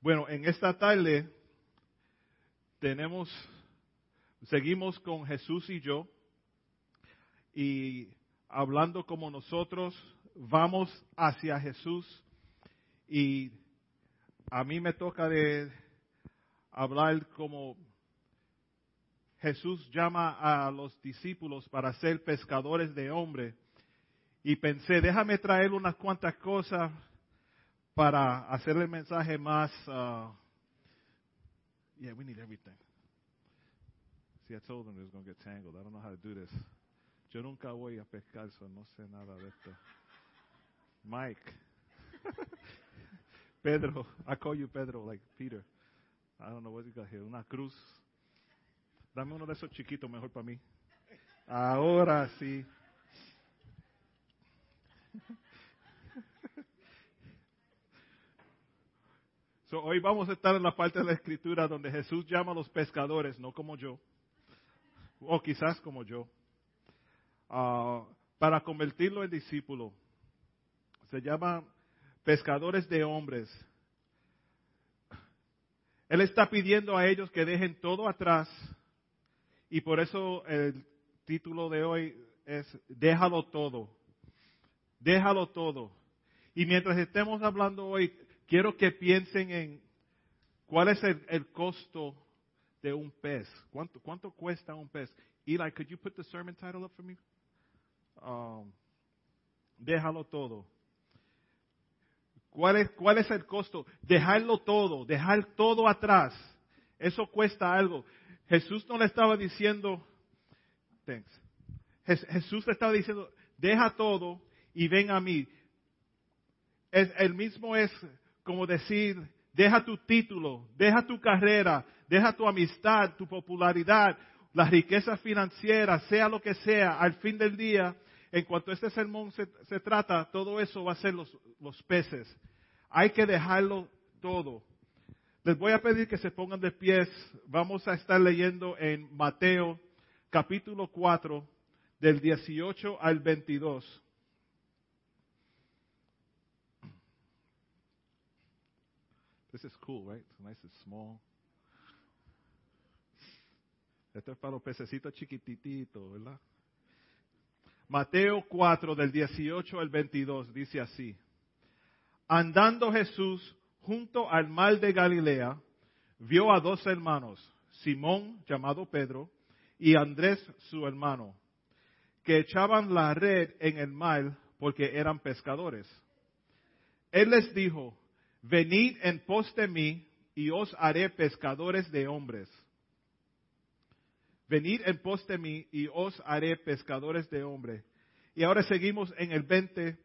Bueno, en esta tarde tenemos, seguimos con Jesús y yo y hablando como nosotros vamos hacia Jesús y a mí me toca de hablar como Jesús llama a los discípulos para ser pescadores de hombres y pensé, déjame traer unas cuantas cosas para hacer el mensaje más. Uh, yeah, we need everything. See, I told them it was going to get tangled. I don't know how to do this. Yo nunca voy a pescar, so no sé nada de esto. Mike. Pedro. I call you Pedro, like Peter. I don't know what you got here. Una cruz. Dame uno de esos chiquitos mejor para mí. Ahora sí. So, hoy vamos a estar en la parte de la escritura donde Jesús llama a los pescadores, no como yo, o quizás como yo, uh, para convertirlo en discípulo. Se llama pescadores de hombres. Él está pidiendo a ellos que dejen todo atrás y por eso el título de hoy es Déjalo todo. Déjalo todo. Y mientras estemos hablando hoy, quiero que piensen en cuál es el, costo de un pez. ¿Cuánto, ¿Cuánto cuesta un pez? Eli, could you put the sermon title up for me? Um, déjalo todo. ¿Cuál es, ¿Cuál es el costo? Dejarlo todo, dejar todo atrás. Eso cuesta algo. Jesús no le estaba diciendo, thanks. Jesús le estaba diciendo, deja todo y ven a mí. el mismo es como decir, deja tu título, deja tu carrera, deja tu amistad, tu popularidad, la riqueza financiera, sea lo que sea, al fin del día, en cuanto a este sermón se, trata, todo eso va a ser los, los peces. Hay que dejarlo todo. Les voy a pedir que se pongan de pies. Vamos a estar leyendo en Mateo capítulo 4 del 18 al 22. This is cool, right? Nice and small. Esto es para los pececitos chiquititos, ¿verdad? Mateo 4 del 18 al 22 dice así. Andando Jesús junto al mar de Galilea, vio a dos hermanos, Simón llamado Pedro y Andrés su hermano, que echaban la red en el mar porque eran pescadores. Él les dijo, venid en pos de mí y os haré pescadores de hombres. Venid en pos de mí y os haré pescadores de hombres. Y ahora seguimos en el 20.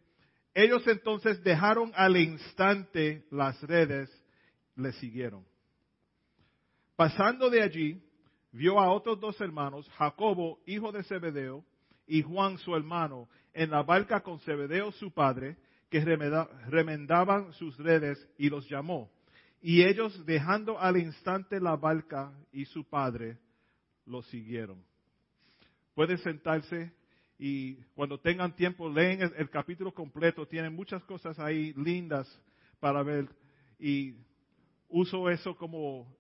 Ellos entonces dejaron al instante las redes, le siguieron. Pasando de allí, vio a otros dos hermanos, Jacobo, hijo de Zebedeo, y Juan, su hermano, en la barca con Zebedeo, su padre, que remendaban sus redes y los llamó. Y ellos, dejando al instante la barca y su padre, los siguieron. Pueden sentarse y cuando tengan tiempo leen el, capítulo completo. Tienen muchas cosas ahí lindas para ver. Y uso eso como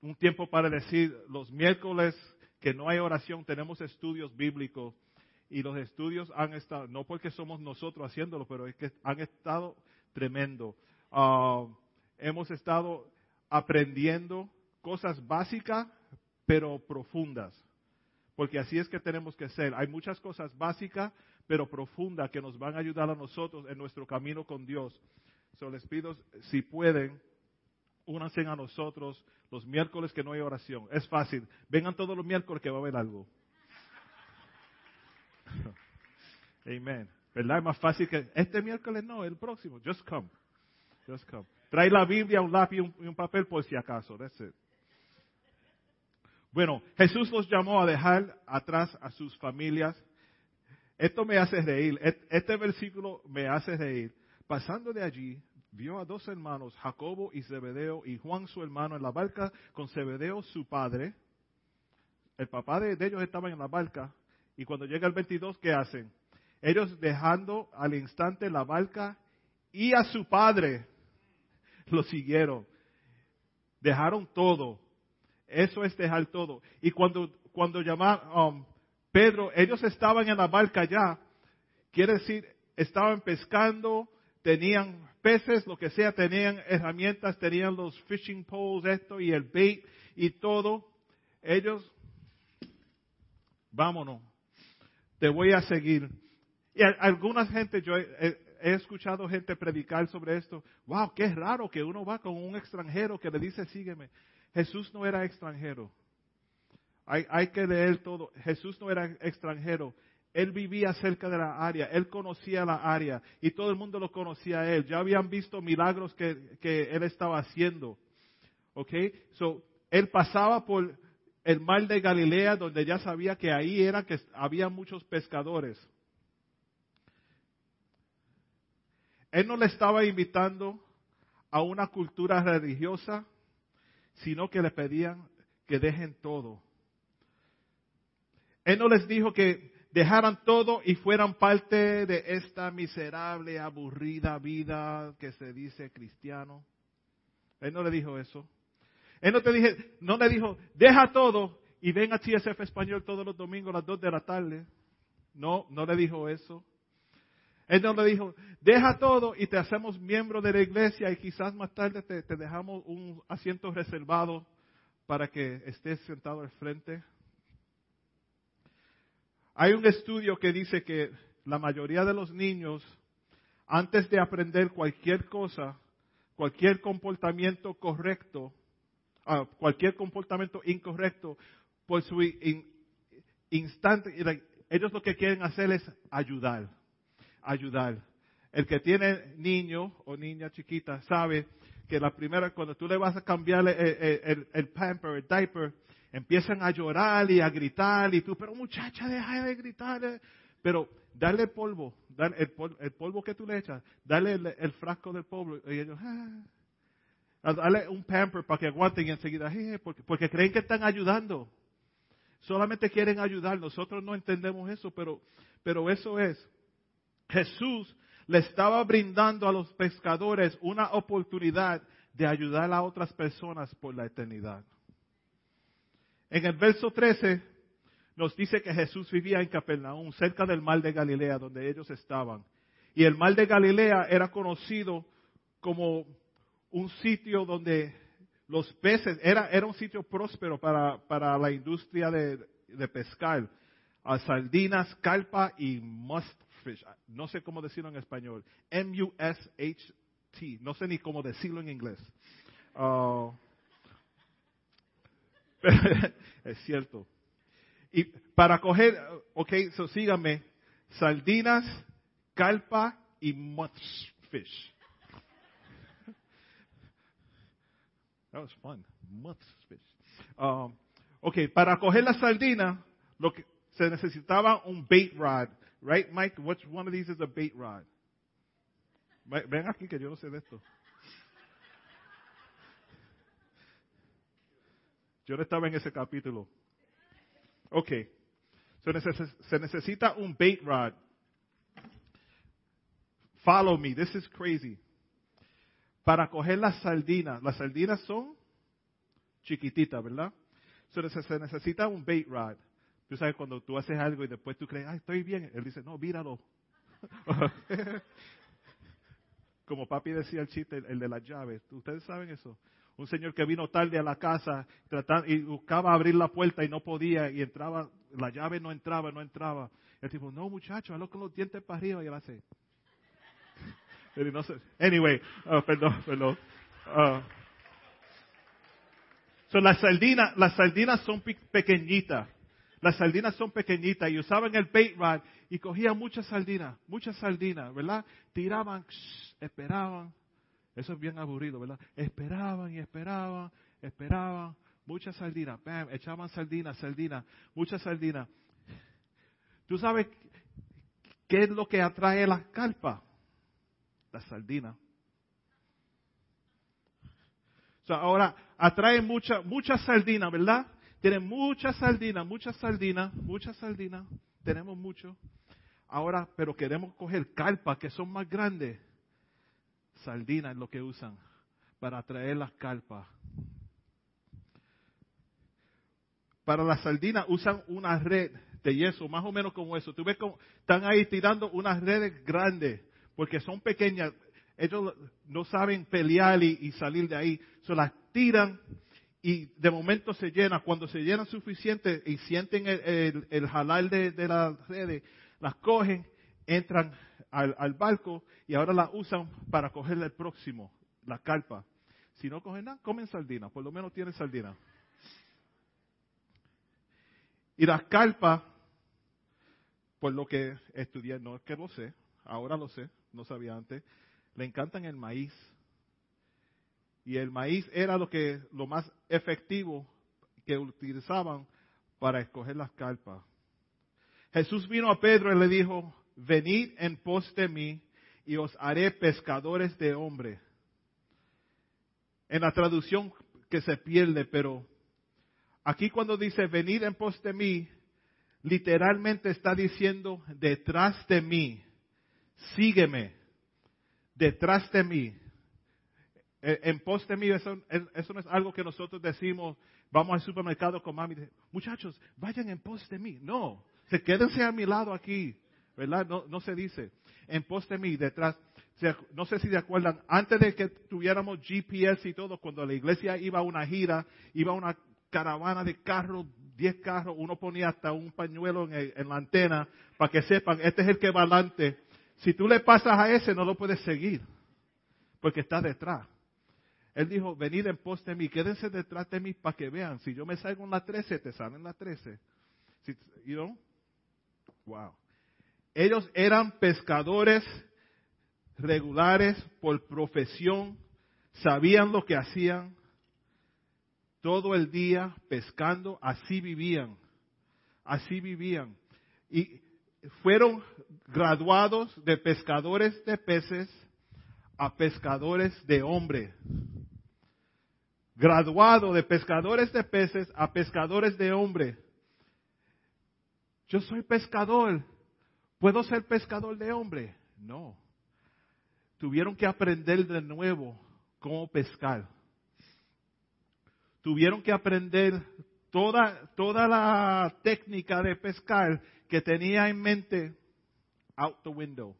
un tiempo para decir los miércoles que no hay oración, tenemos estudios bíblicos y los estudios han estado, no porque somos nosotros haciéndolo, pero es que han estado tremendo. Ah, hemos estado aprendiendo cosas básicas, pero profundas. Porque así es que tenemos que ser. Hay muchas cosas básicas, pero profundas, que nos van a ayudar a nosotros en nuestro camino con Dios. So les pido, si pueden, únanse a nosotros los miércoles que no hay oración. Es fácil. Vengan todos los miércoles que va a haber algo. Amen. ¿Verdad? Es más fácil que este miércoles no, el próximo. Just come. Just come. Trae la Biblia, un lápiz y un, papel por si acaso. That's it. Bueno, Jesús los llamó a dejar atrás a sus familias. Esto me hace reír. Este versículo me hace reír. Pasando de allí, vio a dos hermanos, Jacobo y Zebedeo, y Juan su hermano en la barca con Zebedeo su padre. El papá de ellos estaba en la barca y cuando llega el 22, ¿qué hacen? Ellos dejando al instante la barca y a su padre lo siguieron. Dejaron todo. Eso es dejar todo. Y cuando, cuando llamaron um, Pedro, ellos estaban en la barca ya. Quiere decir, estaban pescando, tenían peces, lo que sea, tenían herramientas, tenían los fishing poles, esto y el bait y todo. Ellos, vámonos, te voy a seguir. Y alguna gente, yo he, he, escuchado gente predicar sobre esto. Wow, qué raro que uno va con un extranjero que le dice sígueme. Jesús no era extranjero. Hay, hay que leer todo. Jesús no era extranjero. Él vivía cerca de la área, él conocía la área y todo el mundo lo conocía a él. Ya habían visto milagros que, que él estaba haciendo. ¿Ok? So, él pasaba por el mar de Galilea donde ya sabía que ahí era que había muchos pescadores. Él no le estaba invitando a una cultura religiosa, sino que le pedían que dejen todo. Él no les dijo que dejaran todo y fueran parte de esta miserable, aburrida vida que se dice cristiano. Él no le dijo eso. Él no te dije, no le dijo, deja todo y ven a TSF Español todos los domingos a las 2 de la tarde. No, no le dijo eso. Él no le dijo, deja todo y te hacemos miembro de la iglesia y quizás más tarde te, te dejamos un asiento reservado para que estés sentado al frente. Hay un estudio que dice que la mayoría de los niños, antes de aprender cualquier cosa, cualquier comportamiento correcto, ah, cualquier comportamiento incorrecto, por su instante, ellos lo que quieren hacer es ayudar, ayudar. El que tiene niño o niña chiquita sabe que la primera, cuando tú le vas a cambiar el, el pamper, el diaper, empiezan a llorar y a gritar y tú, pero muchacha, deja de gritar. Eh". Pero dale polvo, dale el, polvo, que tú le echas, dale el, frasco del polvo y ellos, ah". Dale un pamper para que aguanten y enseguida, porque, creen que están ayudando. Solamente quieren ayudar. Nosotros no entendemos eso, pero, pero eso es. Jesús le estaba brindando a los pescadores una oportunidad de ayudar a otras personas por la eternidad. En el verso 13 nos dice que Jesús vivía en Capernaum, cerca del mar de Galilea, donde ellos estaban. Y el mar de Galilea era conocido como un sitio donde los peces, era, era un sitio próspero para, para la industria de, de pescar. A sardinas, carpa y mustfish. No sé cómo decirlo en español. M-U-S-H-T. No sé ni cómo decirlo en inglés. Uh, es cierto. Y para coger, ok, so síganme, sardinas, calpa y mudfish. That was fun. Mudfish. Um, ok, para coger la sardina, lo que se necesitaba un bait rod. Right, Mike? Which one of these is a bait rod? Ven aquí que yo no sé de esto. Yo no estaba en ese capítulo. Ok. se necesita un bait rod. Follow me. This is crazy. Para coger las sardinas. Las sardinas son chiquititas, ¿verdad? se necesita un bait rod. Tú sabes cuando tú haces algo y después tú crees, ay, estoy bien. Él dice, no, míralo. Como papi decía el chiste, el de las llaves. ¿Ustedes saben eso? un señor que vino tarde a la casa y buscaba abrir la puerta y no podía y entraba, la llave no entraba, no entraba. El tipo, no muchacho, hazlo con los dientes para arriba y él hace. Anyway, uh, perdón, perdón. Uh, las sardinas, las sardinas son pequeñitas. Las sardinas son pequeñitas y usaban el bait rod y cogían muchas sardinas, muchas sardinas, ¿verdad? Tiraban, esperaban, eso es bien aburrido, ¿verdad? Esperaban y esperaban, esperaban. Muchas sardinas, bam, echaban sardinas, sardinas, muchas sardinas. ¿Tú sabes qué es lo que atrae las carpas? Las sardinas. ahora atrae muchas muchas sardinas, ¿verdad? Tienen muchas sardinas, muchas sardinas, muchas sardinas. Tenemos mucho. Ahora, pero queremos coger carpas que son más grandes sardina es lo que usan para traer las carpas. para las sardinas usan una red de yeso, más o menos como eso. Tú ves como están ahí tirando unas redes grandes, porque son pequeñas. Ellos no saben pelear y, salir de ahí. Se las tiran y de momento se llenan. Cuando se llenan suficiente y sienten el, el, jalar de, de, las redes, las cogen, entran al, al, barco y ahora las usan para coger el próximo, la carpa. Si no cogen nada, comen sardinas, por lo menos tienen sardinas. Y las carpas, por lo que estudié, no es que lo sé, ahora lo sé, no sabía antes, le encantan el maíz. Y el maíz era lo que lo más efectivo que utilizaban para escoger las carpas. Jesús vino a Pedro y le dijo, venid en pos de mí y os haré pescadores de hombres. En la traducción que se pierde, pero Aquí cuando dice venid en pos de mí, literalmente está diciendo detrás de mí, sígueme, detrás de mí. E, en pos de mí, eso, no es algo que nosotros decimos, vamos al supermercado con mami, muchachos, vayan en pos de mí. No, se quédense a mi lado aquí, ¿verdad? No, no se dice, en pos de mí, detrás. No sé si se acuerdan, antes de que tuviéramos GPS y todo, cuando la iglesia iba a una gira, iba a una caravana de carros, 10 carros, uno ponía hasta un pañuelo en, la antena para que sepan, este es el que va adelante. Si tú le pasas a ese, no lo puedes seguir, porque está detrás. Él dijo, venid en pos de mí, quédense detrás de mí para que vean. Si yo me salgo en la 13, te salen la 13. you know? Wow. Ellos eran pescadores regulares por profesión, sabían lo que hacían, todo el día pescando, así vivían, así vivían. Y fueron graduados de pescadores de peces a pescadores de hombre. Graduado de pescadores de peces a pescadores de hombre. Yo soy pescador. ¿Puedo ser pescador de hombre? No. Tuvieron que aprender de nuevo cómo pescar tuvieron que aprender toda, toda la técnica de pescar que tenía en mente out the window.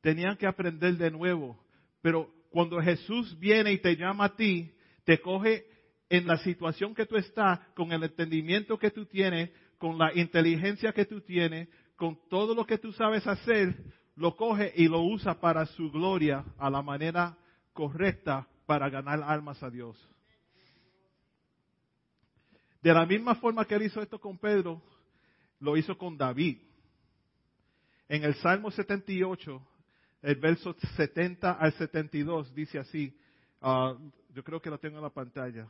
Tenían que aprender de nuevo. Pero cuando Jesús viene y te llama a ti, te coge en la situación que tú estás, con el entendimiento que tú tienes, con la inteligencia que tú tienes, con todo lo que tú sabes hacer, lo coge y lo usa para su gloria a la manera correcta para ganar almas a Dios. De la misma forma que él hizo esto con Pedro, lo hizo con David. En el Salmo 78, el verso 70 al 72, dice así, ah, yo creo que lo tengo en la pantalla.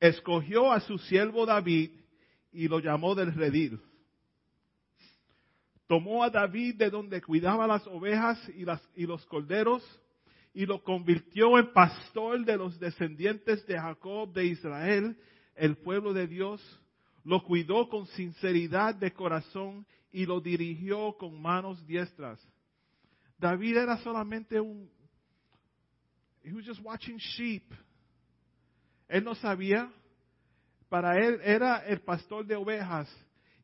Escogió a su siervo David y lo llamó del redil. Tomó a David de donde cuidaba las ovejas y, las, y los corderos y lo convirtió en pastor de los descendientes de Jacob de Israel, el pueblo de Dios, lo cuidó con sinceridad de corazón y lo dirigió con manos diestras. David era solamente un, he was just watching sheep. Él no sabía, para él era el pastor de ovejas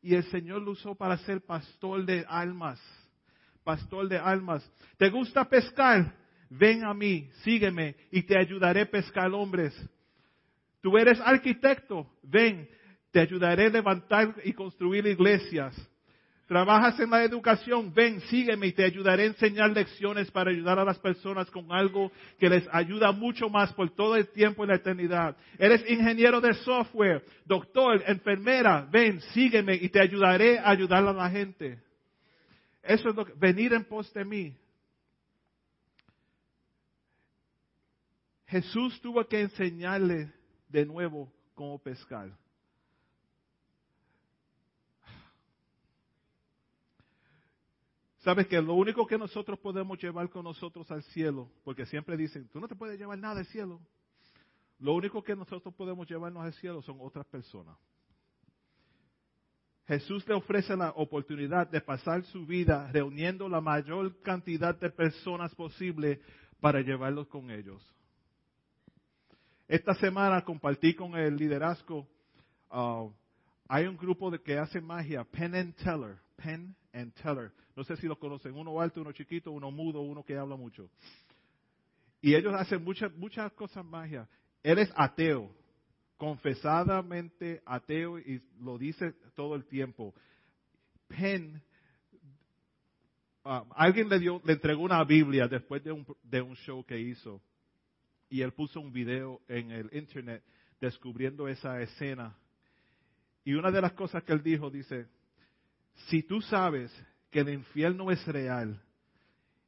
y el Señor lo usó para ser pastor de almas. Pastor de almas. ¿Te gusta pescar? ven a mí, sígueme y te ayudaré a pescar hombres. Tú eres arquitecto, ven, te ayudaré a levantar y construir iglesias. Trabajas en la educación, ven, sígueme y te ayudaré a enseñar lecciones para ayudar a las personas con algo que les ayuda mucho más por todo el tiempo en la eternidad. Eres ingeniero de software, doctor, enfermera, ven, sígueme y te ayudaré a ayudar a la gente. Eso es lo que, venir en pos de mí. Jesús tuvo que enseñarle de nuevo cómo pescar. Sabes que lo único que nosotros podemos llevar con nosotros al cielo, porque siempre dicen, tú no te puedes llevar nada al cielo. Lo único que nosotros podemos llevarnos al cielo son otras personas. Jesús le ofrece la oportunidad de pasar su vida reuniendo la mayor cantidad de personas posible para llevarlos con ellos. Esta semana compartí con el liderazgo uh, hay un grupo de que hace magia, Penn and Teller, Penn and Teller. No sé si lo conocen, uno alto, uno chiquito, uno mudo, uno que habla mucho. Y ellos hacen muchas, muchas cosas magia. Él es ateo, confesadamente ateo y lo dice todo el tiempo. Penn, uh, alguien le, dio, le entregó una Biblia después de un, de un show que hizo y él puso un video en el internet descubriendo esa escena. Y una de las cosas que él dijo dice, si tú sabes que el infierno es real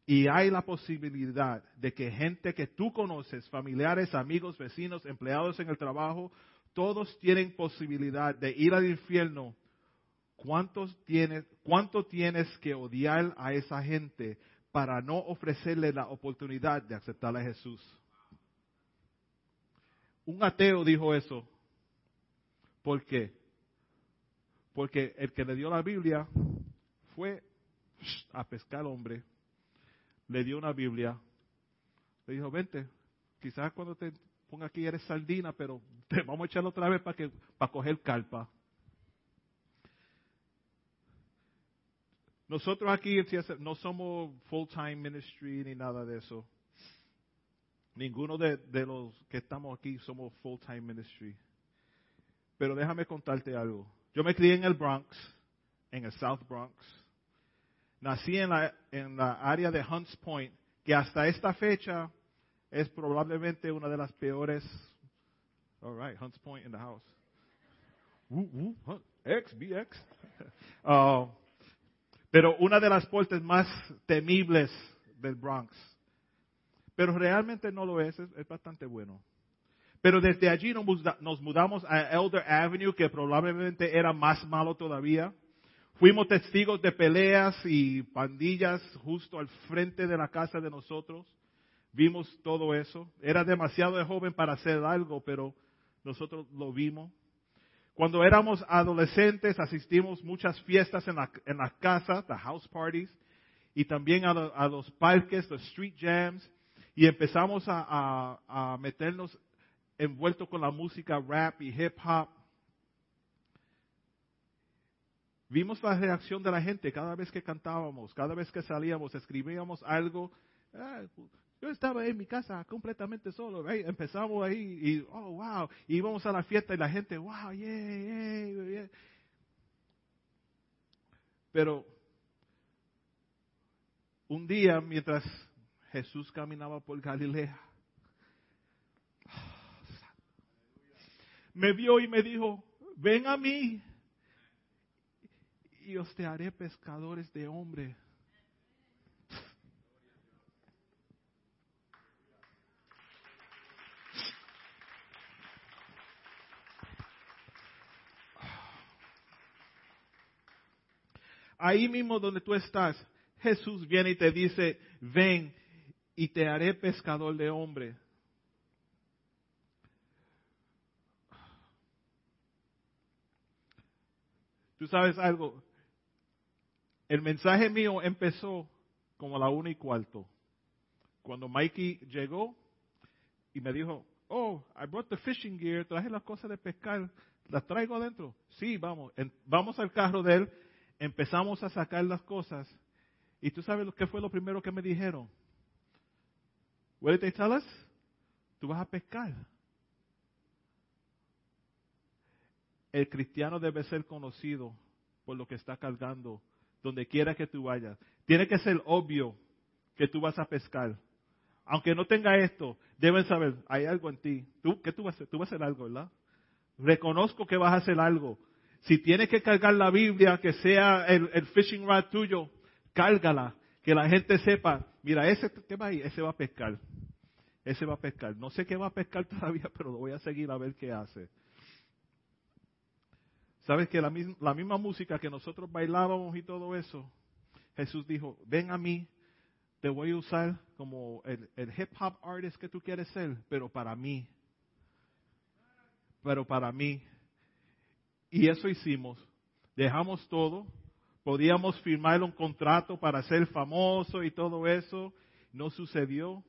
y hay la posibilidad de que gente que tú conoces, familiares, amigos, vecinos, empleados en el trabajo, todos tienen posibilidad de ir al infierno, ¿cuántos tienes, ¿cuánto tienes que odiar a esa gente para no ofrecerle la oportunidad de aceptar a Jesús? Un ateo dijo eso. ¿Por qué? Porque el que le dio la Biblia fue a pescar hombre, le dio una Biblia, le dijo, vente, quizás cuando te ponga aquí eres sardina, pero te vamos a echarlo otra vez para que para coger carpa. Nosotros aquí no somos full-time ministry ni nada de eso. Ninguno de, de los que estamos aquí somos full-time ministry. Pero déjame contarte algo. Yo me crié en el Bronx, en el South Bronx. Nací en la, en la área de Hunts Point, que hasta esta fecha es probablemente una de las peores. All right, Hunts Point in the house. Woo, woo, X, BX. Uh, pero una de las puertas más temibles del Bronx. Pero realmente no lo es, es, bastante bueno. Pero desde allí nos mudamos a Elder Avenue, que probablemente era más malo todavía. Fuimos testigos de peleas y pandillas justo al frente de la casa de nosotros. Vimos todo eso. Era demasiado joven para hacer algo, pero nosotros lo vimos. Cuando éramos adolescentes asistimos muchas fiestas en la, en las casas, the house parties, y también a, a los parques, los street jams y empezamos a, a, meternos envueltos con la música rap y hip hop. Vimos la reacción de la gente cada vez que cantábamos, cada vez que salíamos, escribíamos algo. Ah, yo estaba en mi casa completamente solo. Empezamos ahí y, oh, wow. Y íbamos a la fiesta y la gente, wow, yeah, yeah. Pero un día, mientras Jesús caminaba por Galilea. Me vio y me dijo, ven a mí y os te haré pescadores de hombre. Ahí mismo donde tú estás, Jesús viene y te dice, ven y te haré pescador de hombre. Tú sabes algo, el mensaje mío empezó como a la una y cuarto. Cuando Mikey llegó y me dijo, oh, I brought the fishing gear, traje las cosas de pescar, las traigo adentro. Sí, vamos, vamos al carro de él, empezamos a sacar las cosas. Y tú sabes lo que fue lo primero que me dijeron. What did they tell us? Tú vas a pescar. El cristiano debe ser conocido por lo que está cargando, donde quiera que tú vayas. Tiene que ser obvio que tú vas a pescar. Aunque no tenga esto, deben saber, hay algo en ti. ¿Tú, ¿Qué tú vas a hacer? Tú vas a hacer algo, ¿verdad? Reconozco que vas a hacer algo. Si tienes que cargar la Biblia, que sea el, el fishing rod tuyo, cárgala. Que la gente sepa, mira, ese que va ahí, ese va a pescar. Ese va a pescar. No sé qué va a pescar todavía, pero lo voy a seguir a ver qué hace. ¿Sabes que la, misma música que nosotros bailábamos y todo eso, Jesús dijo, ven a mí, te voy a usar como el, hip hop artist que tú quieres ser, pero para mí. Pero para mí. Y eso hicimos. Dejamos todo. Podíamos firmar un contrato para ser famoso y todo eso. No sucedió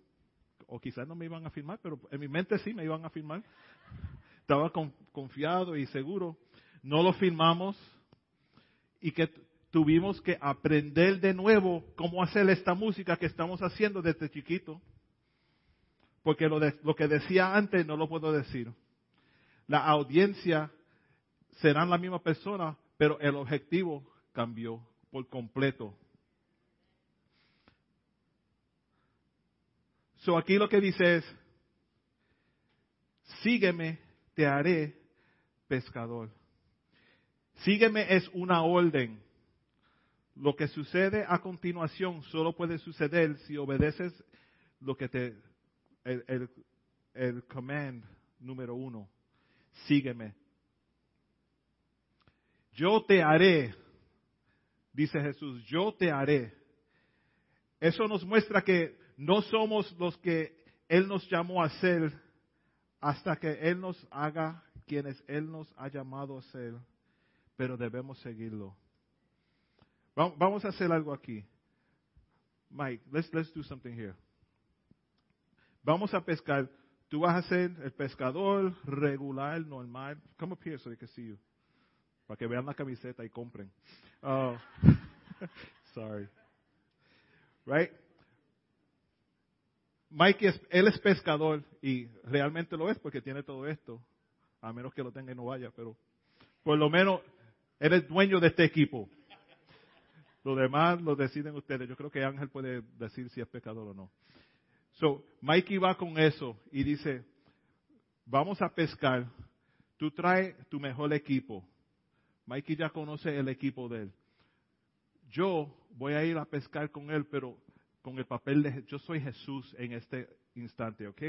o quizás no me iban a firmar, pero en mi mente sí me iban a firmar. Estaba confiado y seguro. No lo filmamos y que tuvimos que aprender de nuevo cómo hacer esta música que estamos haciendo desde chiquito. Porque lo, de, lo que decía antes no lo puedo decir. La audiencia serán la misma persona, pero el objetivo cambió por completo. So aquí lo que dice es, sígueme, te haré pescador. Sígueme es una orden. Lo que sucede a continuación solo puede suceder si obedeces lo que te, el, el, el command número uno. Sígueme. Yo te haré, dice Jesús, yo te haré. Eso nos muestra que no somos los que Él nos llamó a ser hasta que Él nos haga quienes Él nos ha llamado a ser, pero debemos seguirlo. Vamos a hacer algo aquí. Mike, let's, let's do something here. Vamos a pescar. Tú vas a ser el pescador regular, normal. Come up here so they can see you. Para que vean la camiseta y compren. Oh, sorry. Right? Mike, es, él es pescador y realmente lo es porque tiene todo esto. A menos que lo tenga y no vaya, pero por lo menos él es dueño de este equipo. Lo demás lo deciden ustedes. Yo creo que Ángel puede decir si es pescador o no. So, Mikey va con eso y dice, vamos a pescar. Tú trae tu mejor equipo. Mikey ya conoce el equipo de él. Yo voy a ir a pescar con él, pero con el papel de yo soy Jesús en este instante, ¿ok?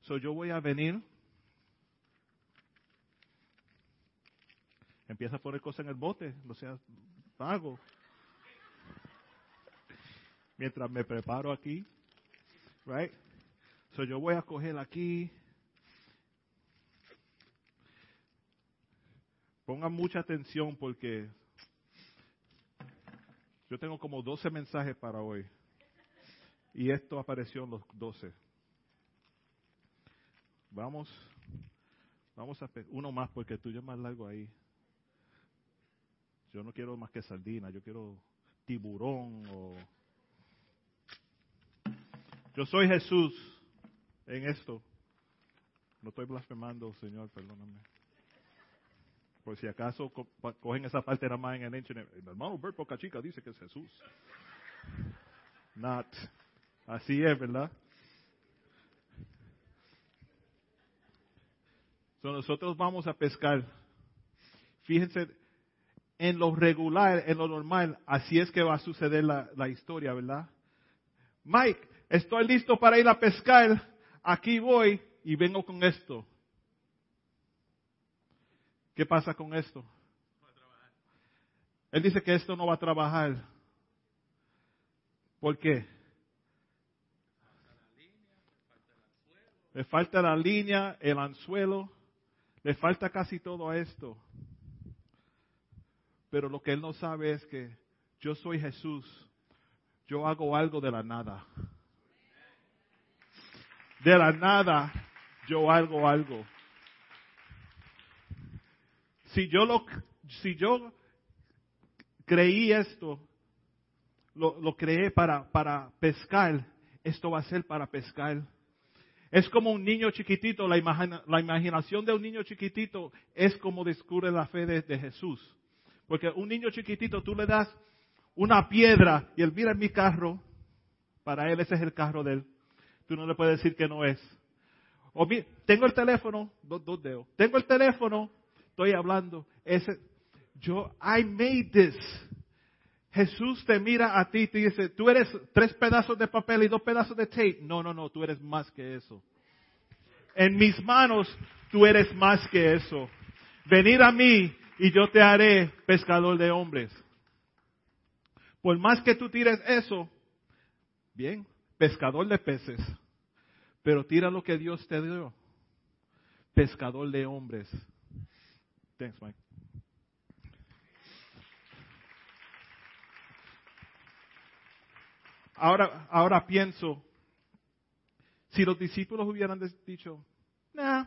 So yo voy a venir. Empieza a poner cosas en el bote, no seas vago. Mientras me preparo aquí, right? So yo voy a coger aquí. Pongan mucha atención porque yo tengo como 12 mensajes para hoy. Y esto apareció en los doce. Vamos, vamos a uno más porque el tuyo más largo ahí. Yo no quiero más que sardina, yo quiero tiburón o yo soy Jesús en esto. No estoy blasfemando, Señor, perdóname. Por si acaso cogen esa parte nada más en el internet. El hermano Bert Chica dice que es Jesús. Not. Así es, ¿verdad? nosotros vamos a pescar. Fíjense, en lo regular, en lo normal, así es que va a suceder la, historia, ¿verdad? Mike, estoy listo para ir a pescar. Aquí voy y vengo con esto. ¿Qué pasa con esto? Él dice que esto no va a trabajar. ¿Por qué? le falta la línea, el anzuelo, le falta casi todo esto. Pero lo que él no sabe es que yo soy Jesús, yo hago algo de la nada. De la nada yo hago algo. Si yo lo, si yo creí esto, lo, lo creé para, para pescar, esto va a ser para pescar. Es como un niño chiquitito, la, imaginación de un niño chiquitito es como descubre la fe de, Jesús. Porque un niño chiquitito tú le das una piedra y él mira mi carro, para él ese es el carro de él. Tú no le puedes decir que no es. O tengo el teléfono, dos, dos dedos. Tengo el teléfono, estoy hablando. Ese, yo, I made this. Jesús te mira a ti y te dice, tú eres tres pedazos de papel y dos pedazos de tape. No, no, no, tú eres más que eso. En mis manos, tú eres más que eso. Venir a mí y yo te haré pescador de hombres. Por más que tú tires eso, bien, pescador de peces. Pero tira lo que Dios te dio. Pescador de hombres. Thanks, Mike. ahora, ahora pienso, si los discípulos hubieran dicho, nah,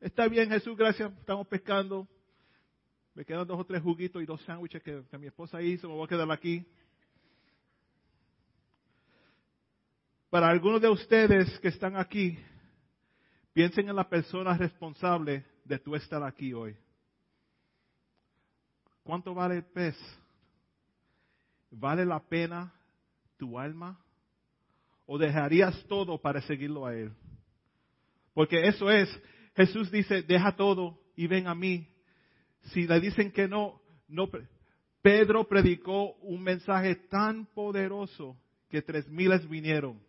está bien Jesús, gracias, estamos pescando, Me quedan dos o tres juguitos y dos sándwiches que, mi esposa hizo, me voy a quedar aquí. Para algunos de ustedes que están aquí, piensen en la persona responsable de tu estar aquí hoy. ¿Cuánto vale el pez? ¿Vale la pena tu alma? ¿O dejarías todo para seguirlo a Él? Porque eso es, Jesús dice, deja todo y ven a mí. Si le dicen que no, no. Pedro predicó un mensaje tan poderoso que tres miles vinieron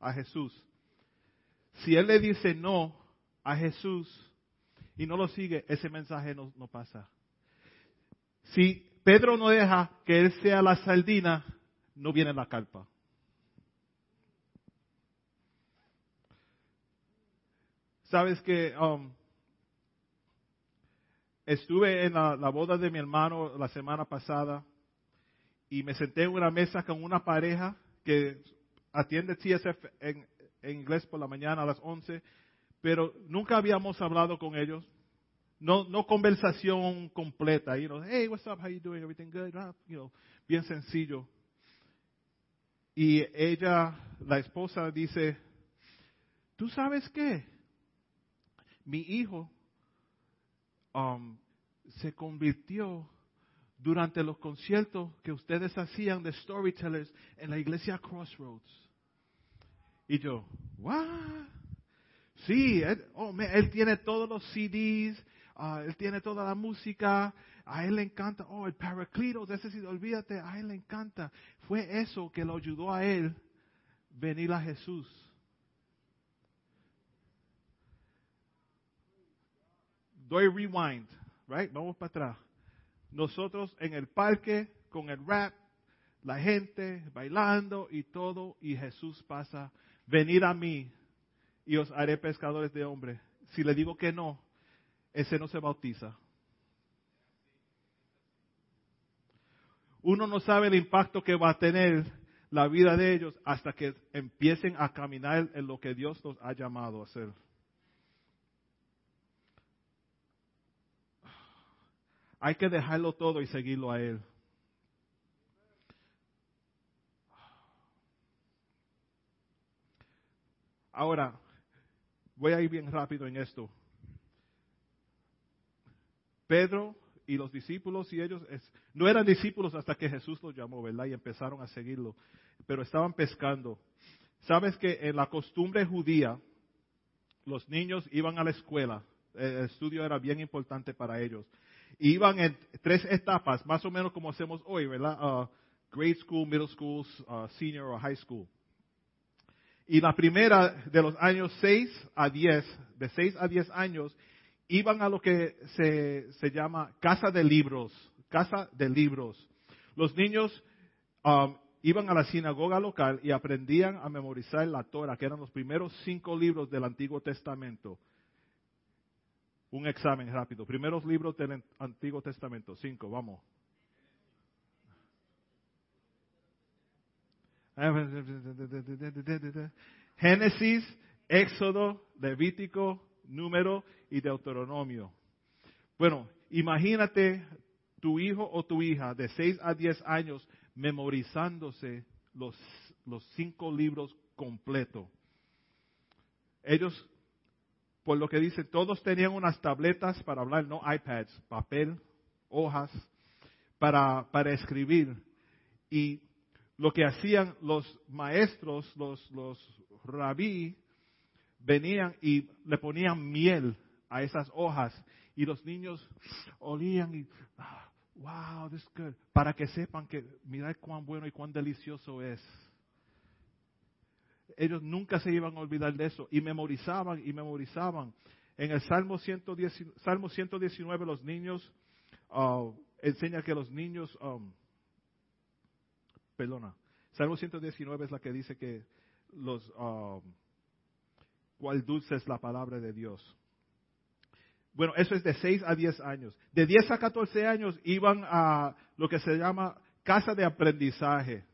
a Jesús. Si él le dice no a Jesús y no lo sigue, ese mensaje no, pasa. Si Pedro no deja que él sea la sardina, no viene la carpa. Sabes que um, estuve en la, boda de mi hermano la semana pasada y me senté en una mesa con una pareja que atiende TSF en, en inglés por la mañana a las 11, pero nunca habíamos hablado con ellos. No, no conversación completa, you know, hey, what's up, how you doing, everything good, ah, you know, bien sencillo. Y ella, la esposa, dice, ¿tú sabes qué? Mi hijo um, se convirtió durante los conciertos que ustedes hacían de storytellers en la iglesia Crossroads. Y yo, ¿what? Sí, él, oh, él tiene todos los CDs, uh, él tiene toda la música, a él le encanta, oh, el Paraclitos, ese sí, olvídate, a él le encanta. Fue eso que lo ayudó a él venir a Jesús. Doy rewind, right? Vamos para atrás. Nosotros en el parque con el rap, la gente bailando y todo, y Jesús pasa venid a mí y os haré pescadores de hombres. Si le digo que no, ese no se bautiza. Uno no sabe el impacto que va a tener la vida de ellos hasta que empiecen a caminar en lo que Dios nos ha llamado a hacer. Hay que dejarlo todo y seguirlo a Él. Ahora, voy a ir bien rápido en esto. Pedro y los discípulos y ellos no eran discípulos hasta que Jesús los llamó, ¿verdad? Y empezaron a seguirlo, pero estaban pescando. Sabes que en la costumbre judía, los niños iban a la escuela, el estudio era bien importante para ellos. Iban en tres etapas, más o menos como hacemos hoy, ¿verdad? Uh, grade school, middle school, uh, senior o high school. Y la primera de los años 6 a 10, de 6 a 10 años, iban a lo que se, se llama casa de libros, casa de libros. Los niños um, iban a la sinagoga local y aprendían a memorizar la Torah, que eran los primeros cinco libros del Antiguo Testamento. Un examen rápido. Primeros libros del Antiguo Testamento, cinco, vamos. Génesis, Éxodo, Levítico, Número y Deuteronomio. Bueno, imagínate tu hijo o tu hija de 6 a 10 años memorizándose los, los cinco libros completos. Ellos, por lo que dicen, todos tenían unas tabletas para hablar, no iPads, papel, hojas, para, para escribir. Y lo que hacían los maestros, los, los rabí, venían y le ponían miel a esas hojas y los niños olían y, ah, wow, this is good, para que sepan que mirad cuán bueno y cuán delicioso es. Ellos nunca se iban a olvidar de eso y memorizaban y memorizaban. En el Salmo, 110, Salmo 119 los niños, uh, enseña que los niños um, perdona, Salmo 119 es la que dice que los, um, cuál dulce es la palabra de Dios. Bueno, eso es de 6 a 10 años. De 10 a 14 años iban a lo que se llama casa de aprendizaje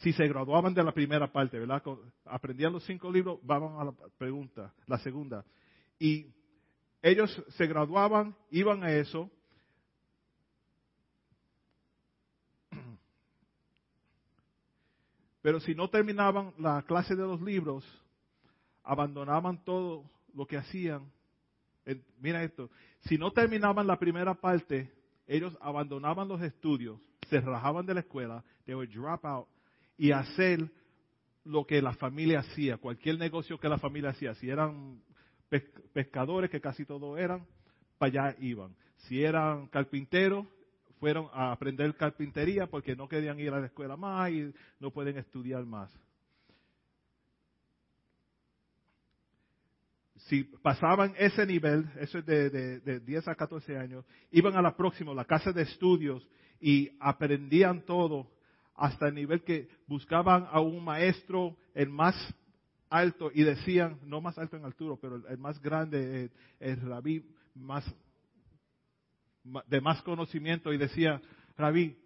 si se graduaban de la primera parte, ¿verdad? Aprendían los cinco libros, vamos a la pregunta, la segunda. Y ellos se graduaban, iban a eso. Pero si no terminaban la clase de los libros, abandonaban todo lo que hacían. Mira esto, si no terminaban la primera parte, ellos abandonaban los estudios, se rajaban de la escuela, they would drop out y hacer lo que la familia hacía, cualquier negocio que la familia hacía. Si eran pescadores, que casi todos eran, para allá iban. Si eran carpinteros, fueron a aprender carpintería porque no querían ir a la escuela más y no pueden estudiar más. Si pasaban ese nivel, eso es de, de, 10 a 14 años, iban a la próxima, la casa de estudios, y aprendían todo hasta el nivel que buscaban a un maestro, el más alto, y decían, no más alto en altura, pero el, más grande, el, el rabí más de más conocimiento y decía, Rabí,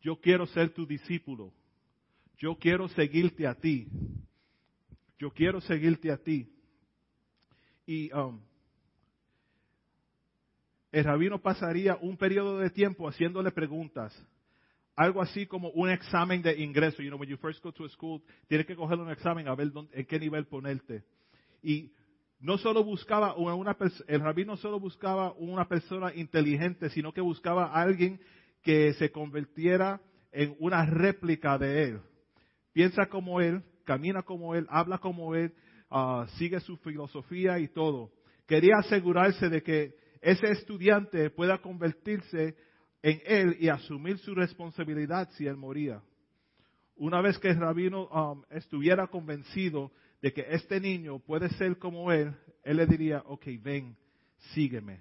yo quiero ser tu discípulo, yo quiero seguirte a ti, yo quiero seguirte a ti. Y um, el rabino pasaría un periodo de tiempo haciéndole preguntas, algo así como un examen de ingreso. You know, when you first go to school, tienes que coger un examen a ver dónde, en qué nivel ponerte. Y no solo buscaba una el rabí no solo buscaba una persona inteligente, sino que buscaba a alguien que se convirtiera en una réplica de él. Piensa como él, camina como él, habla como él, ah, sigue su filosofía y todo. Quería asegurarse de que ese estudiante pueda convertirse en él y asumir su responsabilidad si él moría. Una vez que el rabino um, estuviera convencido de que este niño puede ser como él, él le diría, ok, ven, sígueme.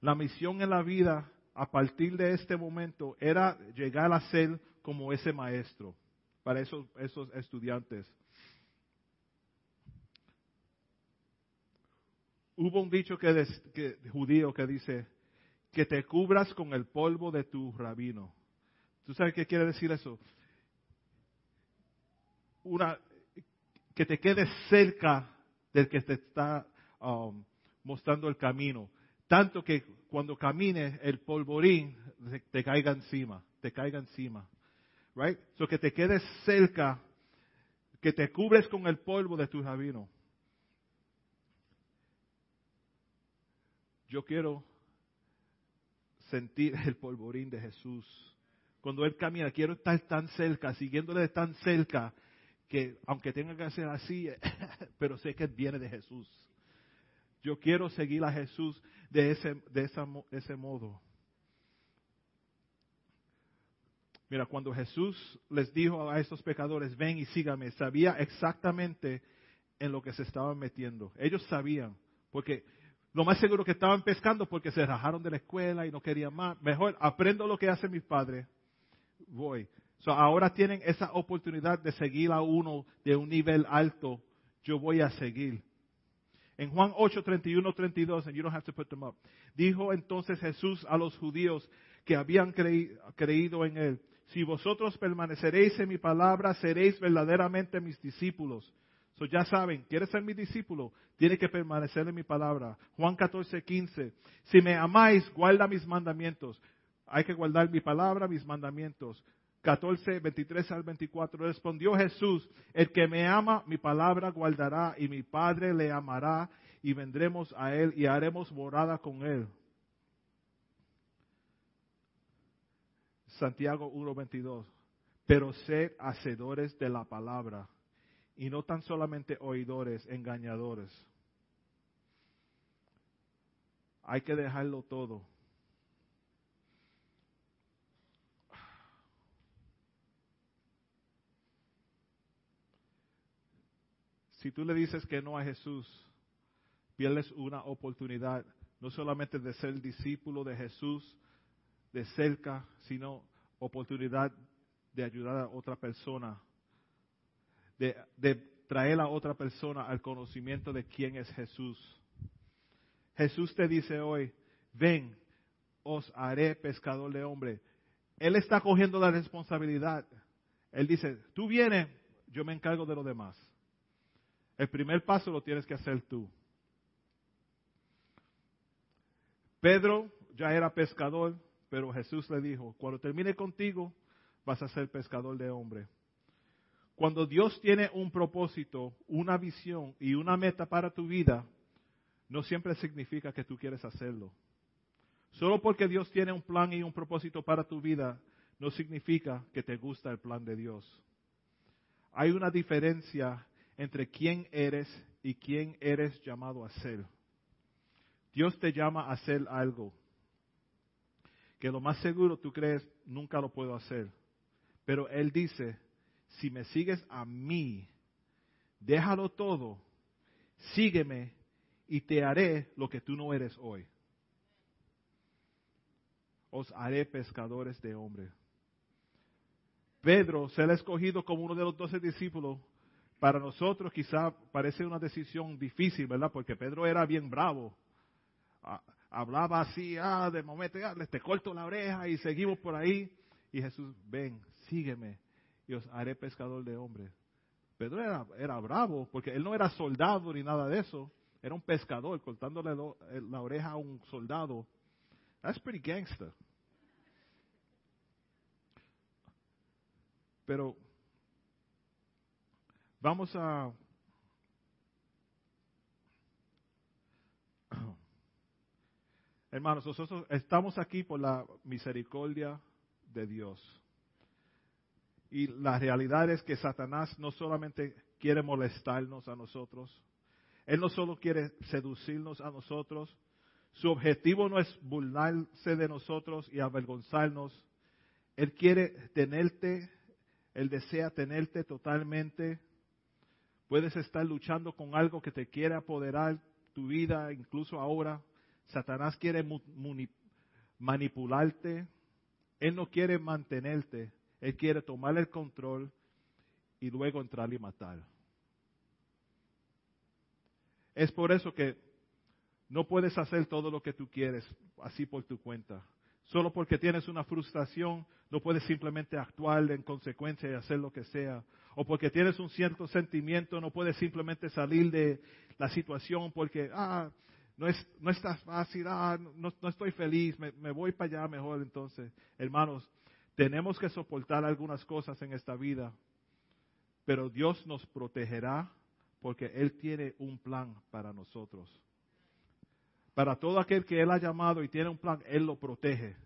La misión en la vida a partir de este momento era llegar a ser como ese maestro para esos, esos estudiantes. Hubo un dicho que, que, judío que dice, que te cubras con el polvo de tu rabino. ¿Tú sabes qué quiere decir eso? Una, que te quedes cerca del que te está um, mostrando el camino. Tanto que cuando camines, el polvorín te caiga encima, te caiga encima. Right? So que te quedes cerca, que te cubres con el polvo de tu rabino. Yo quiero sentir el polvorín de Jesús. Cuando Él camina, quiero estar tan cerca, siguiéndole tan cerca, que aunque tenga que hacer así, pero sé que viene de Jesús. Yo quiero seguir a Jesús de ese, de ese modo. Mira, cuando Jesús les dijo a estos pecadores, ven y sígame, sabía exactamente en lo que se estaban metiendo. Ellos sabían, porque lo más seguro que estaban pescando porque se rajaron de la escuela y no querían más. Mejor aprendo lo que hace mi padre, voy ahora tienen esa oportunidad de seguir a uno de un nivel alto. Yo voy a seguir. En Juan 8, 31, 32, and you don't have to put them up. Dijo entonces Jesús a los judíos que habían creído en él, si vosotros permaneceréis en mi palabra, seréis verdaderamente mis discípulos. So ya saben, ¿quieres ser mi discípulo? Tiene que permanecer en mi palabra. Juan 14, 15. Si me amáis, guarda mis mandamientos. Hay que guardar mi palabra, mis mandamientos. 14, 23 al 24, respondió Jesús, el que me ama, mi palabra guardará y mi Padre le amará y vendremos a él y haremos morada con él. Santiago 1.22, pero sed hacedores de la palabra y no tan solamente oidores, engañadores. Hay que dejarlo todo si tú le dices que no a Jesús, pierdes una oportunidad no solamente de ser discípulo de Jesús de cerca, sino oportunidad de ayudar a otra persona, de, traer a otra persona al conocimiento de quién es Jesús. Jesús te dice hoy, ven, os haré pescador de hombre. Él está cogiendo la responsabilidad. Él dice, tú vienes, yo me encargo de lo demás. El primer paso lo tienes que hacer tú. Pedro ya era pescador, pero Jesús le dijo, cuando termine contigo, vas a ser pescador de hombre. Cuando Dios tiene un propósito, una visión y una meta para tu vida, no siempre significa que tú quieres hacerlo. Solo porque Dios tiene un plan y un propósito para tu vida, no significa que te gusta el plan de Dios. Hay una diferencia entre quién eres y quién eres llamado a ser. Dios te llama a hacer algo que lo más seguro tú crees nunca lo puedo hacer. Pero Él dice, si me sigues a mí, déjalo todo, sígueme y te haré lo que tú no eres hoy. Os haré pescadores de hombres. Pedro se ha escogido como uno de los doce discípulos. Para nosotros quizá parece una decisión difícil, ¿verdad? Porque Pedro era bien bravo. Hablaba así, ah, de momento, ya, te corto la oreja y seguimos por ahí. Y Jesús, ven, sígueme y haré pescador de hombres. Pedro era, era bravo porque él no era soldado ni nada de eso. Era un pescador cortándole eh, la oreja a un soldado. That's pretty gangster. Pero vamos a Hermanos, nosotros estamos aquí por la misericordia de Dios. Y la realidad es que Satanás no solamente quiere molestarnos a nosotros, él no solo quiere seducirnos a nosotros, su objetivo no es burlarse de nosotros y avergonzarnos, él quiere tenerte, él desea tenerte totalmente. Puedes estar luchando con algo que te quiere apoderar tu vida, incluso ahora. Satanás quiere manipularte. Él no quiere mantenerte. Él quiere tomar el control y luego entrar y matar. Es por eso que no puedes hacer todo lo que tú quieres así por tu cuenta. Solo porque tienes una frustración, no puedes simplemente actuar en consecuencia y hacer lo que sea. O porque tienes un cierto sentimiento, no puedes simplemente salir de la situación porque, ah, no, es, no está fácil, ah, no, no estoy feliz, me, me voy para allá mejor entonces. Hermanos, tenemos que soportar algunas cosas en esta vida, pero Dios nos protegerá porque Él tiene un plan para nosotros. Para todo aquel que Él ha llamado y tiene un plan, Él lo protege.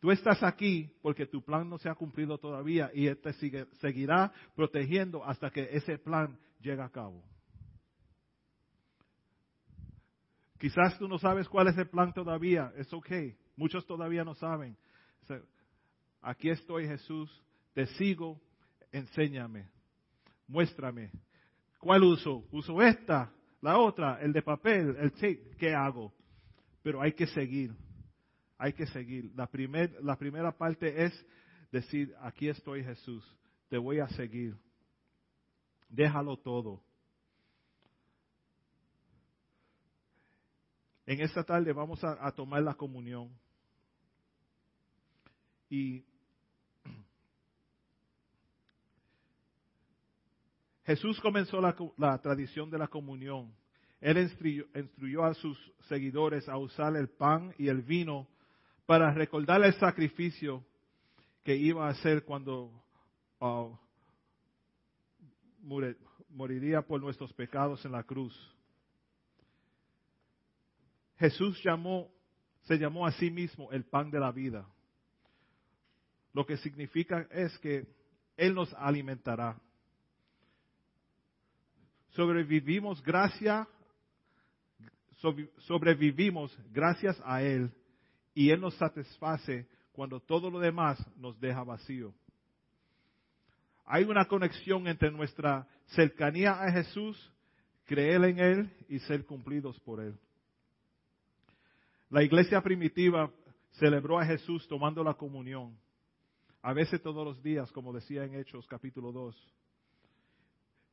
Tú estás aquí porque tu plan no se ha cumplido todavía y Él te seguirá protegiendo hasta que ese plan llegue a cabo. Quizás tú no sabes cuál es el plan todavía, es ok. Muchos todavía no saben. Aquí estoy Jesús, te sigo, enséñame, muéstrame. ¿Cuál uso? Uso esta, la otra, el de papel, el tape. ¿Qué hago? Pero hay que seguir, hay que seguir. La, primer, la primera parte es decir, aquí estoy Jesús, te voy a seguir. Déjalo todo. En esta tarde vamos a, tomar la comunión. Y Jesús comenzó la, tradición de la comunión. Él instruyó, a sus seguidores a usar el pan y el vino para recordar el sacrificio que iba a hacer cuando uh, moriría por nuestros pecados en la cruz. Jesús llamó, se llamó a sí mismo el pan de la vida. Lo que significa es que Él nos alimentará sobrevivimos gracias, sobrevivimos gracias a Él y Él nos satisface cuando todo lo demás nos deja vacío. Hay una conexión entre nuestra cercanía a Jesús, creer en Él y ser cumplidos por Él. La iglesia primitiva celebró a Jesús tomando la comunión, a veces todos los días, como decía en Hechos capítulo 2.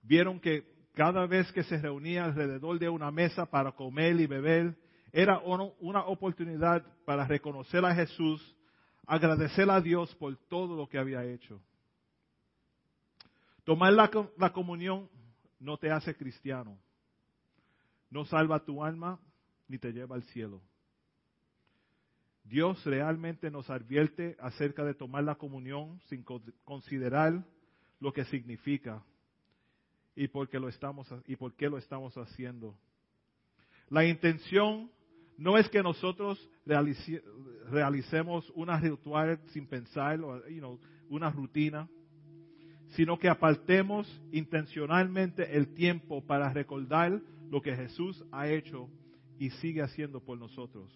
Vieron que cada vez que se reunía alrededor de una mesa para comer y beber, era una oportunidad para reconocer a Jesús, agradecer a Dios por todo lo que había hecho. Tomar la, comunión no te hace cristiano, no salva tu alma ni te lleva al cielo. Dios realmente nos advierte acerca de tomar la comunión sin considerar lo que significa y por qué lo estamos, y por qué lo estamos haciendo. La intención no es que nosotros realicemos una ritual sin pensar, una rutina, sino que apartemos intencionalmente el tiempo para recordar lo que Jesús ha hecho y sigue haciendo por nosotros.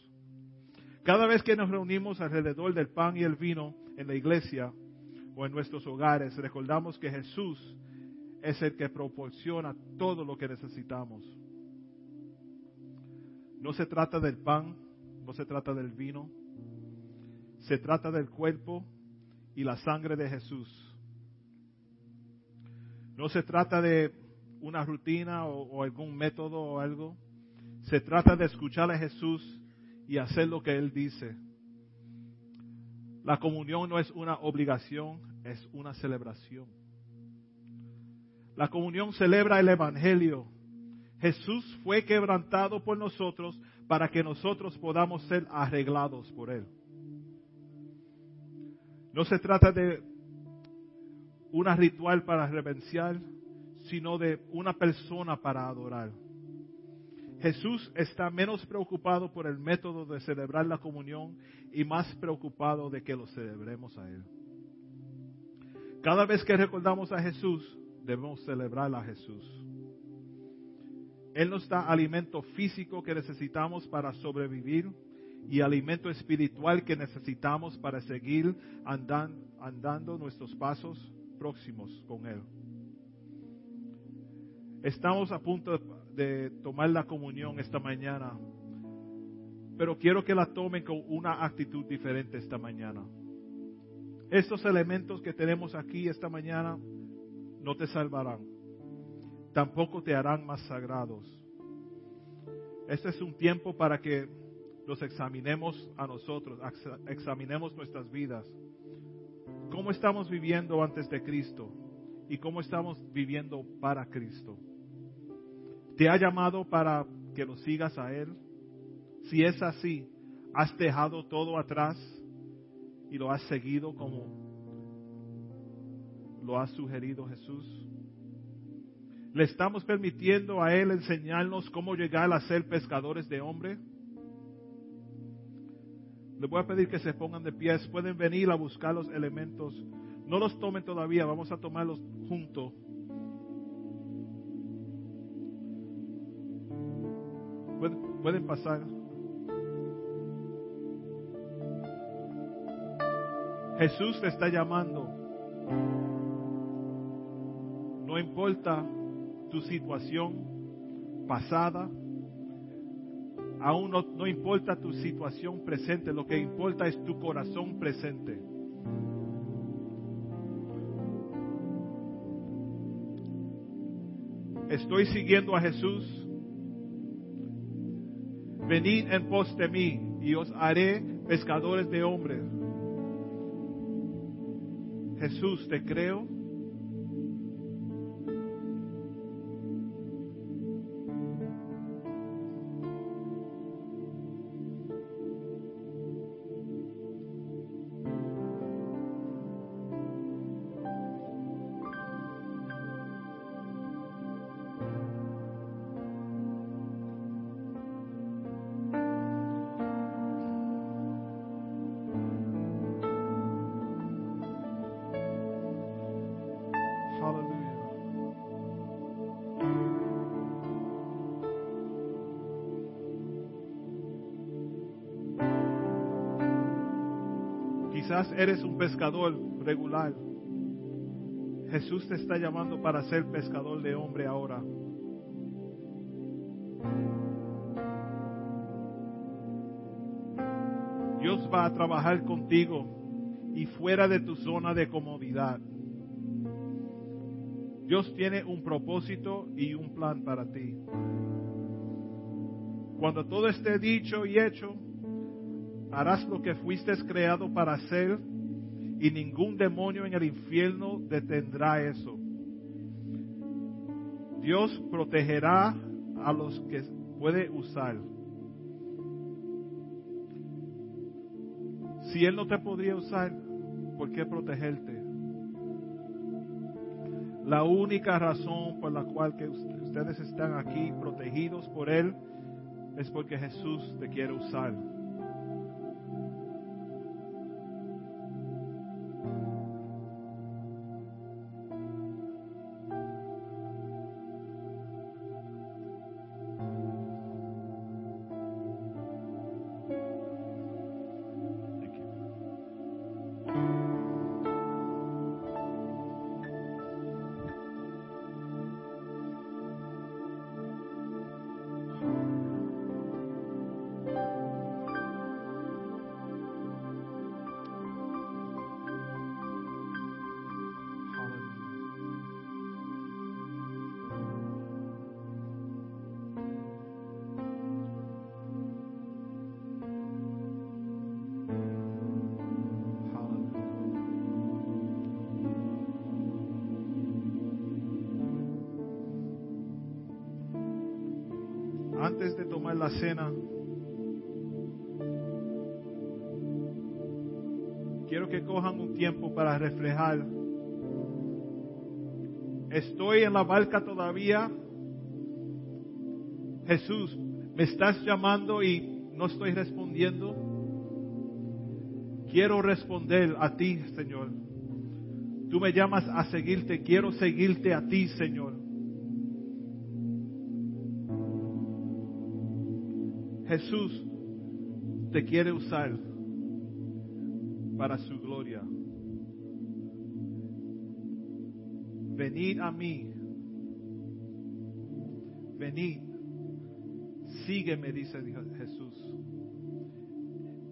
Cada vez que nos reunimos alrededor del pan y el vino en la iglesia o en nuestros hogares, recordamos que Jesús es el que proporciona todo lo que necesitamos. No se trata del pan, no se trata del vino, se trata del cuerpo y la sangre de Jesús. No se trata de una rutina o, algún método o algo. Se trata de escuchar a Jesús y hacer lo que Él dice. La comunión no es una obligación, es una celebración. La comunión celebra el Evangelio. Jesús fue quebrantado por nosotros para que nosotros podamos ser arreglados por Él. No se trata de una ritual para reverenciar, sino de una persona para adorar. Jesús está menos preocupado por el método de celebrar la comunión y más preocupado de que lo celebremos a Él. Cada vez que recordamos a Jesús, debemos celebrar a Jesús. Él nos da alimento físico que necesitamos para sobrevivir y alimento espiritual que necesitamos para seguir andando, nuestros pasos próximos con Él. Estamos a punto de tomar la comunión esta mañana, pero quiero que la tomen con una actitud diferente esta mañana. Estos elementos que tenemos aquí esta mañana no te salvarán, tampoco te harán más sagrados. Este es un tiempo para que nos examinemos a nosotros, examinemos nuestras vidas. ¿Cómo estamos viviendo antes de Cristo? ¿Y cómo estamos viviendo para Cristo? ¿Te ha llamado para que lo sigas a Él? Si es así, ¿has dejado todo atrás y lo has seguido como lo ha sugerido Jesús? ¿Le estamos permitiendo a Él enseñarnos cómo llegar a ser pescadores de hombre? Les voy a pedir que se pongan de pies. Pueden venir a buscar los elementos. No los tomen todavía, vamos a tomarlos juntos. Pueden, pasar. Jesús te está llamando. No importa tu situación pasada, aún no, importa tu situación presente, lo que importa es tu corazón presente. Estoy siguiendo a Jesús. Venid en pos de mí y os haré pescadores de hombres. Jesús, te creo eres un pescador regular. Jesús te está llamando para ser pescador de hombre ahora. Dios va a trabajar contigo y fuera de tu zona de comodidad. Dios tiene un propósito y un plan para ti. Cuando todo esté dicho y hecho, harás lo que fuiste creado para hacer y ningún demonio en el infierno detendrá eso. Dios protegerá a los que puede usar. Si Él no te podría usar, ¿por qué protegerte? La única razón por la cual que ustedes están aquí protegidos por Él es porque Jesús te quiere usar. Antes de tomar la cena, quiero que cojan un tiempo para reflejar. Estoy en la barca todavía. Jesús, me estás llamando y no estoy respondiendo. Quiero responder a ti, Señor. Tú me llamas a seguirte. Quiero seguirte a ti, Señor. Jesús te quiere usar para su gloria. Venid a mí. Venid. Sígueme, dice Jesús.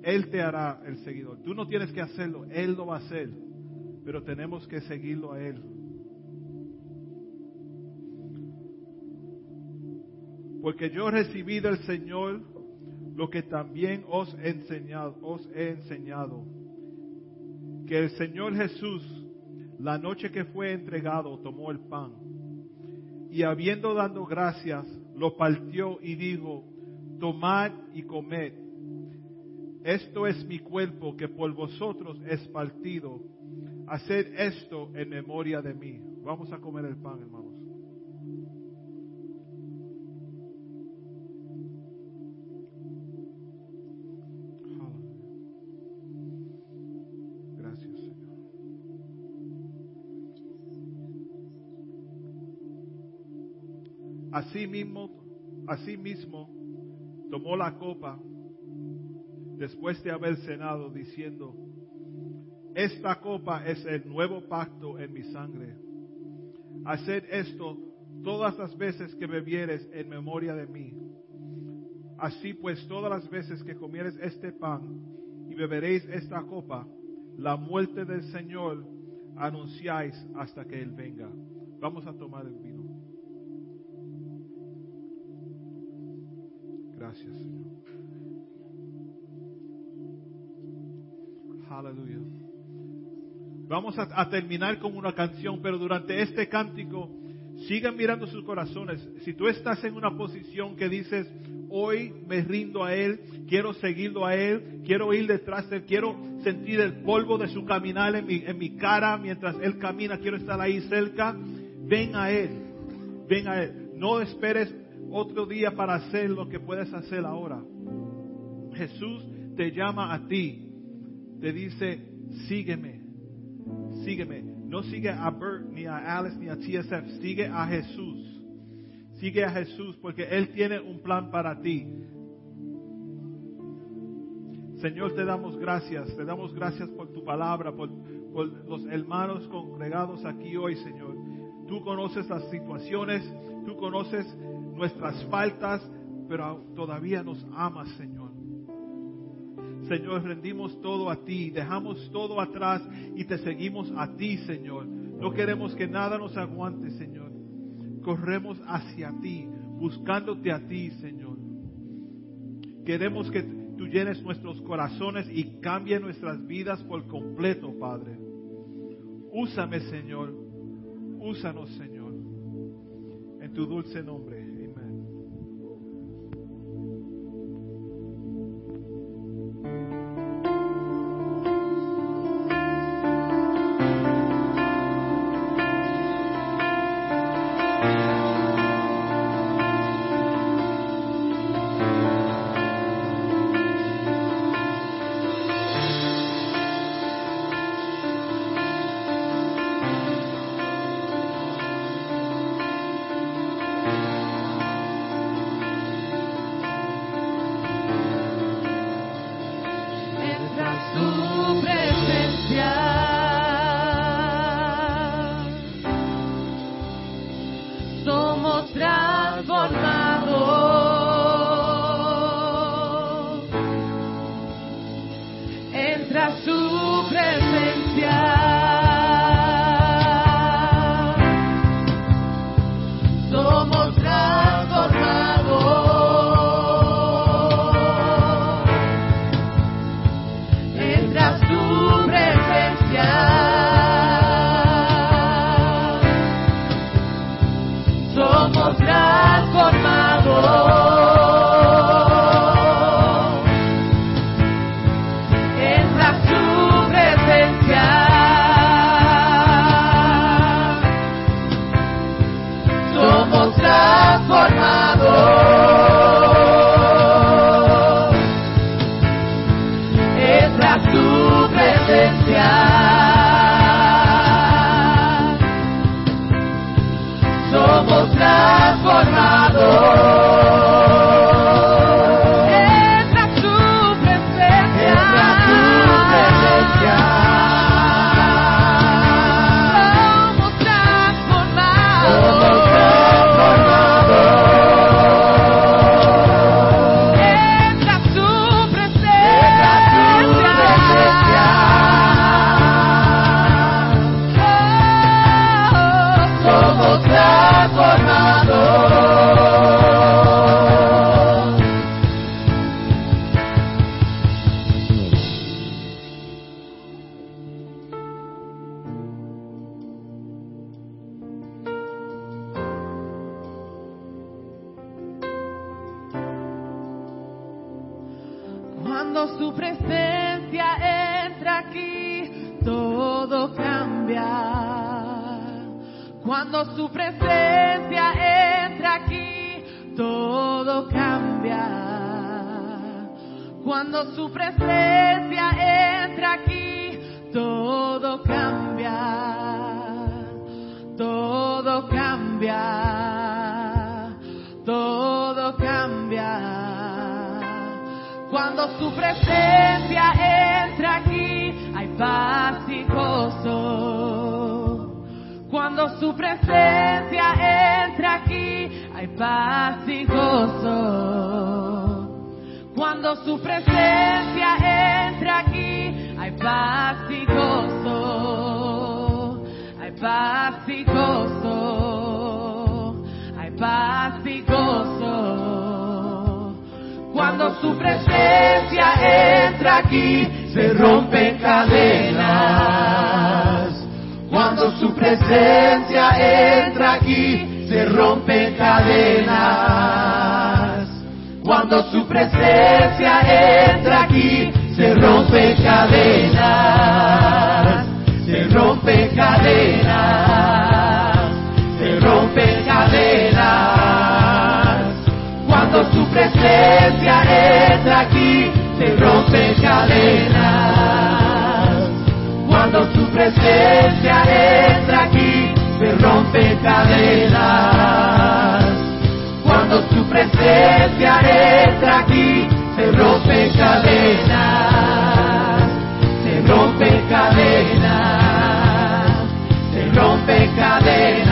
Él te hará el seguidor. Tú no tienes que hacerlo, Él lo va a hacer. Pero tenemos que seguirlo a Él. Porque yo recibí del Señor lo que también os he enseñado, os he enseñado, que el Señor Jesús, la noche que fue entregado, tomó el pan y habiendo dado gracias, lo partió y dijo, tomad y comed. Esto es mi cuerpo que por vosotros es partido. Haced esto en memoria de mí. Vamos a comer el pan, hermanos. Así mismo, así mismo tomó la copa después de haber cenado diciendo, esta copa es el nuevo pacto en mi sangre. Haced esto todas las veces que bebieres en memoria de mí. Así pues, todas las veces que comieres este pan y beberéis esta copa, la muerte del Señor anunciáis hasta que Él venga. Vamos a tomar el vino. Gracias. Aleluya. Vamos a, terminar con una canción, pero durante este cántico sigan mirando sus corazones. Si tú estás en una posición que dices, hoy me rindo a Él, quiero seguirlo a Él, quiero ir detrás de Él, quiero sentir el polvo de su caminar en mi, en mi cara mientras Él camina, quiero estar ahí cerca, ven a Él, ven a Él. No esperes otro día para hacer lo que puedes hacer ahora. Jesús te llama a ti, te dice, sígueme, sígueme. No sigue a Bert, ni a Alice, ni a TSF, sigue a Jesús. Sigue a Jesús porque Él tiene un plan para ti. Señor, te damos gracias, te damos gracias por tu palabra, por, por los hermanos congregados aquí hoy, Señor. Tú conoces las situaciones, tú conoces nuestras faltas, pero todavía nos amas, Señor. Señor, rendimos todo a ti, dejamos todo atrás y te seguimos a ti, Señor. No queremos que nada nos aguante, Señor. Corremos hacia ti, buscándote a ti, Señor. Queremos que tú llenes nuestros corazones y cambie nuestras vidas por completo, Padre. Úsame, Señor. Úsanos, Señor. En tu dulce nombre. Cuando su presencia entra aquí, se rompen cadenas. Cuando su presencia entra aquí, se rompen cadenas. Cuando su presencia entra aquí, se rompen cadenas. Se rompen cadenas. Se rompen cadenas. Cuando su presencia entra aquí, se rompen cadenas. Cuando su presencia entra aquí, se rompen cadenas. Cuando su presencia entra aquí, se rompen cadenas. Se rompen cadenas. Se rompen cadenas.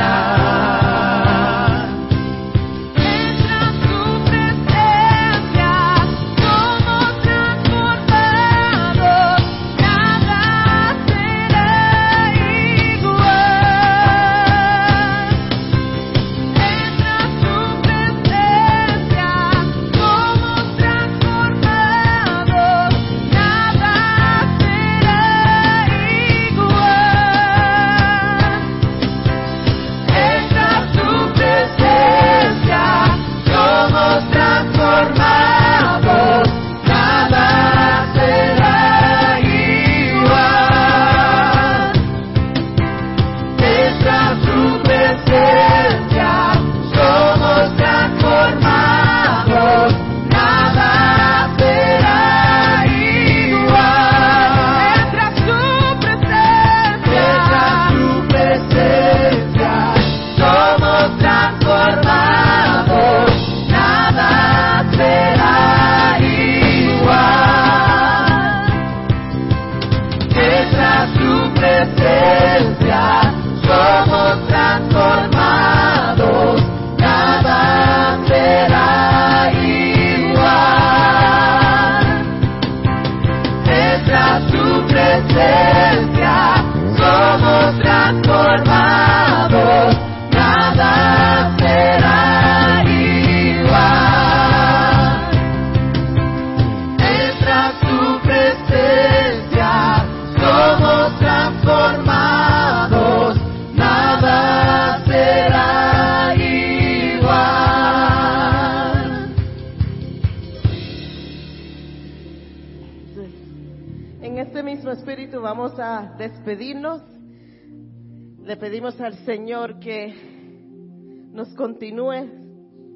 Continúe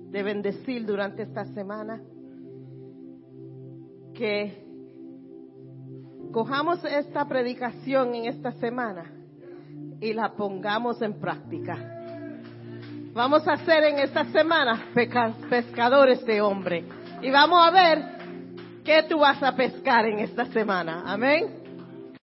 de bendecir durante esta semana. Que cojamos esta predicación en esta semana y la pongamos en práctica. Vamos a ser en esta semana pescadores de hombre. Y vamos a ver ¿Qué tú vas a pescar en esta semana? Amén.